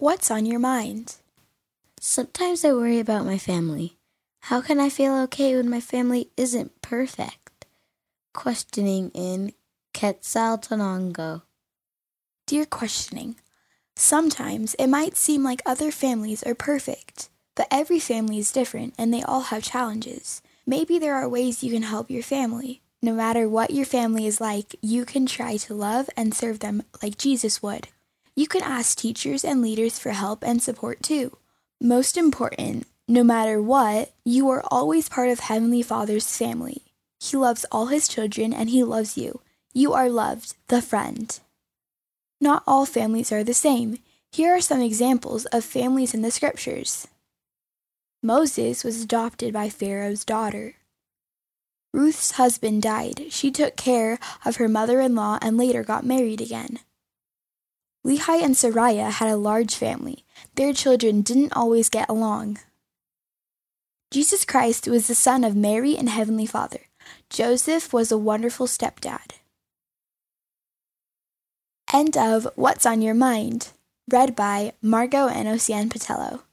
What's on your mind? Sometimes I worry about my family. How can I feel okay when my family isn't perfect? Questioning in Quetzaltenango. Dear questioning, sometimes it might seem like other families are perfect, but every family is different and they all have challenges. Maybe there are ways you can help your family. No matter what your family is like, you can try to love and serve them like Jesus would. You can ask teachers and leaders for help and support too. Most important, no matter what, you are always part of Heavenly Father's family. He loves all his children and he loves you. You are loved, the friend. Not all families are the same. Here are some examples of families in the scriptures. Moses was adopted by Pharaoh's daughter. Ruth's husband died. She took care of her mother in law and later got married again. Lehi and Sariah had a large family. Their children didn't always get along. Jesus Christ was the son of Mary and Heavenly Father. Joseph was a wonderful stepdad. End of What's on Your Mind, read by Margot and Ocean Patello.